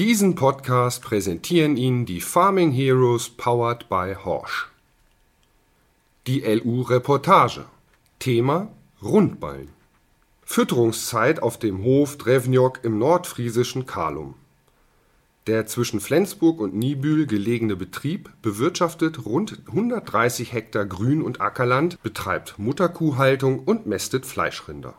Diesen Podcast präsentieren Ihnen die Farming Heroes powered by Horsch. Die LU-Reportage. Thema Rundballen. Fütterungszeit auf dem Hof Drevnjok im nordfriesischen Kalum. Der zwischen Flensburg und Niebühl gelegene Betrieb bewirtschaftet rund 130 Hektar Grün- und Ackerland, betreibt Mutterkuhhaltung und mästet Fleischrinder.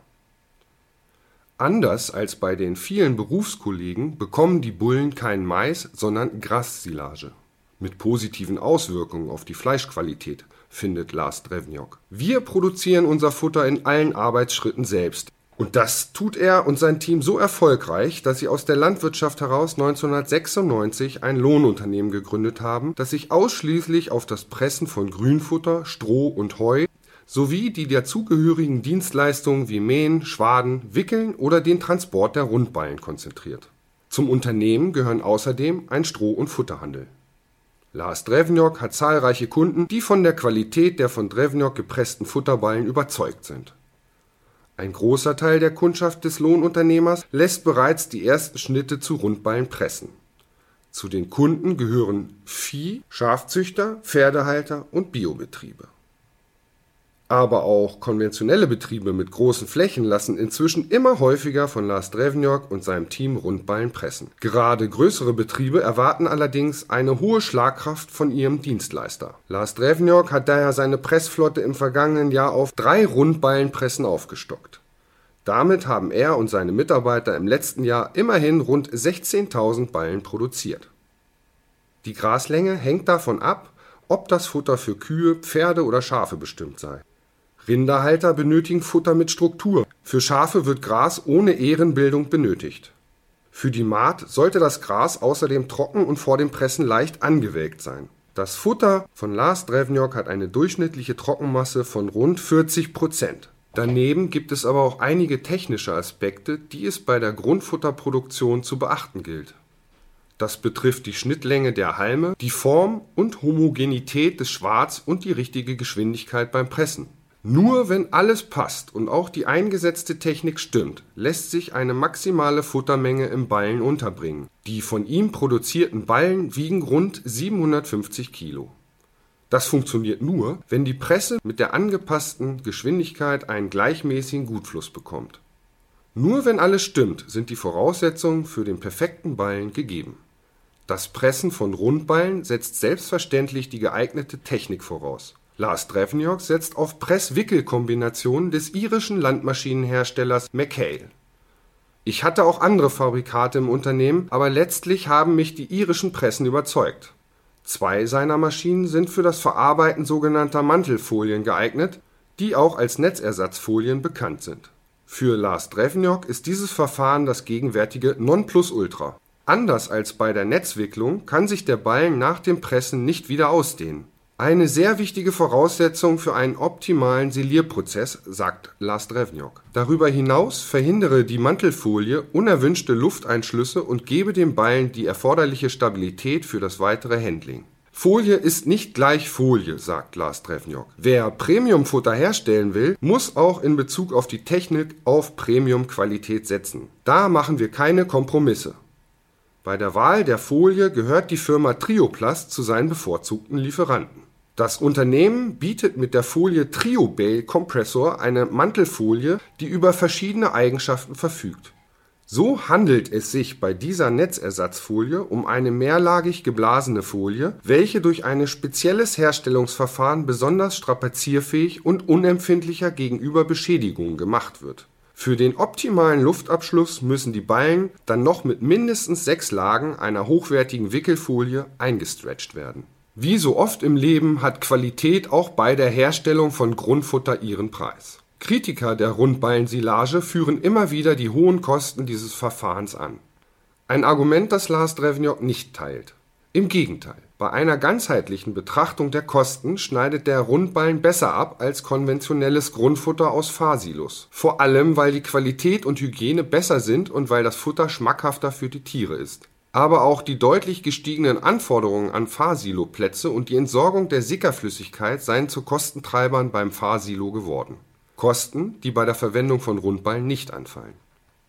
Anders als bei den vielen Berufskollegen bekommen die Bullen kein Mais, sondern Grassilage. Mit positiven Auswirkungen auf die Fleischqualität, findet Lars Drevnjok. Wir produzieren unser Futter in allen Arbeitsschritten selbst. Und das tut er und sein Team so erfolgreich, dass sie aus der Landwirtschaft heraus 1996 ein Lohnunternehmen gegründet haben, das sich ausschließlich auf das Pressen von Grünfutter, Stroh und Heu sowie die dazugehörigen Dienstleistungen wie Mähen, Schwaden, Wickeln oder den Transport der Rundballen konzentriert. Zum Unternehmen gehören außerdem ein Stroh und Futterhandel. Lars Drevnjok hat zahlreiche Kunden, die von der Qualität der von Drevnjok gepressten Futterballen überzeugt sind. Ein großer Teil der Kundschaft des Lohnunternehmers lässt bereits die ersten Schnitte zu Rundballen pressen. Zu den Kunden gehören Vieh, Schafzüchter, Pferdehalter und Biobetriebe aber auch konventionelle Betriebe mit großen Flächen lassen inzwischen immer häufiger von Lars Drevnjok und seinem Team Rundballen pressen. Gerade größere Betriebe erwarten allerdings eine hohe Schlagkraft von ihrem Dienstleister. Lars Drevnjok hat daher seine Pressflotte im vergangenen Jahr auf drei Rundballenpressen aufgestockt. Damit haben er und seine Mitarbeiter im letzten Jahr immerhin rund 16.000 Ballen produziert. Die Graslänge hängt davon ab, ob das Futter für Kühe, Pferde oder Schafe bestimmt sei. Rinderhalter benötigen Futter mit Struktur, für Schafe wird Gras ohne Ährenbildung benötigt. Für die Mahd sollte das Gras außerdem trocken und vor dem Pressen leicht angewelkt sein. Das Futter von Lars Drevnjok hat eine durchschnittliche Trockenmasse von rund 40 Prozent. Daneben gibt es aber auch einige technische Aspekte, die es bei der Grundfutterproduktion zu beachten gilt. Das betrifft die Schnittlänge der Halme, die Form und Homogenität des Schwarz und die richtige Geschwindigkeit beim Pressen. Nur wenn alles passt und auch die eingesetzte Technik stimmt, lässt sich eine maximale Futtermenge im Ballen unterbringen. Die von ihm produzierten Ballen wiegen rund 750 Kilo. Das funktioniert nur, wenn die Presse mit der angepassten Geschwindigkeit einen gleichmäßigen Gutfluss bekommt. Nur wenn alles stimmt, sind die Voraussetzungen für den perfekten Ballen gegeben. Das Pressen von Rundballen setzt selbstverständlich die geeignete Technik voraus Lars Drevnjok setzt auf Press-Wickel-Kombinationen des irischen Landmaschinenherstellers Mackay. Ich hatte auch andere Fabrikate im Unternehmen, aber letztlich haben mich die irischen Pressen überzeugt. Zwei seiner Maschinen sind für das Verarbeiten sogenannter Mantelfolien geeignet, die auch als Netzersatzfolien bekannt sind. Für Lars Drevnjok ist dieses Verfahren das gegenwärtige Nonplusultra. Anders als bei der Netzwicklung kann sich der Ballen nach dem Pressen nicht wieder ausdehnen eine sehr wichtige Voraussetzung für einen optimalen Silierprozess, sagt Lars Drevnjok. Darüber hinaus verhindere die Mantelfolie unerwünschte Lufteinschlüsse und gebe dem Ballen die erforderliche Stabilität für das weitere Handling. Folie ist nicht gleich Folie, sagt Lars Drevnjok. Wer Premiumfutter herstellen will, muss auch in Bezug auf die Technik auf Premium-Qualität setzen. Da machen wir keine Kompromisse. Bei der Wahl der Folie gehört die Firma Trioplast zu seinen bevorzugten Lieferanten. Das Unternehmen bietet mit der Folie Trio-Bale Compressor eine Mantelfolie, die über verschiedene Eigenschaften verfügt. So handelt es sich bei dieser Netzersatzfolie um eine mehrlagig geblasene Folie, welche durch ein spezielles Herstellungsverfahren besonders strapazierfähig und unempfindlicher gegenüber Beschädigungen gemacht wird. Für den optimalen Luftabschluss müssen die Ballen dann noch mit mindestens sechs Lagen einer hochwertigen Wickelfolie eingestretcht werden wie so oft im Leben hat Qualität auch bei der Herstellung von Grundfutter ihren Preis. Kritiker der Rundballensilage führen immer wieder die hohen Kosten dieses Verfahrens an. Ein Argument, das Lars Drevnjok nicht teilt. Im Gegenteil, bei einer ganzheitlichen Betrachtung der Kosten schneidet der Rundballen besser ab als konventionelles Grundfutter aus Fahrsilos. Vor allem, weil die Qualität und Hygiene besser sind und weil das Futter schmackhafter für die Tiere ist aber auch die deutlich gestiegenen Anforderungen an Fahrsiloplätze und die Entsorgung der Sickerflüssigkeit seien zu Kostentreibern beim Fahrsilo geworden. Kosten, die bei der Verwendung von Rundballen nicht anfallen.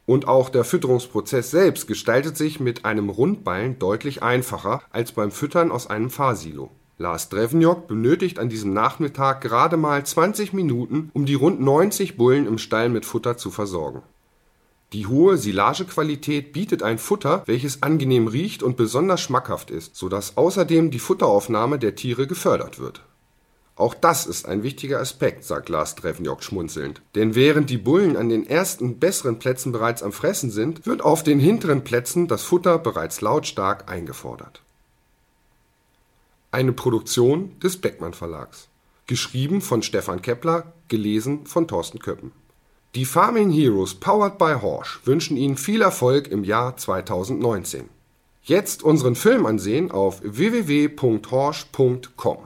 Und auch der Fütterungsprozess selbst gestaltet sich mit einem Rundballen deutlich einfacher als beim Füttern aus einem Fahrsilo. Lars Drevnjok benötigt an diesem Nachmittag gerade mal 20 Minuten, um die rund 90 Bullen im Stall mit Futter zu versorgen. Die hohe Silagequalität bietet ein Futter, welches angenehm riecht und besonders schmackhaft ist, sodass außerdem die Futteraufnahme der Tiere gefördert wird auch das ist ein wichtiger Aspekt, sagt Lars Drevnjok schmunzelnd. Denn während die Bullen an den ersten besseren Plätzen bereits am Fressen sind, wird auf den hinteren Plätzen das Futter bereits lautstark eingefordert. Eine Produktion des Beckmann Verlags. Geschrieben von Stefan Kepler, gelesen von Thorsten Köppen. Die Farming Heroes powered by Horsch wünschen Ihnen viel Erfolg im Jahr 2019. Jetzt unseren Film ansehen auf www.horsch.com.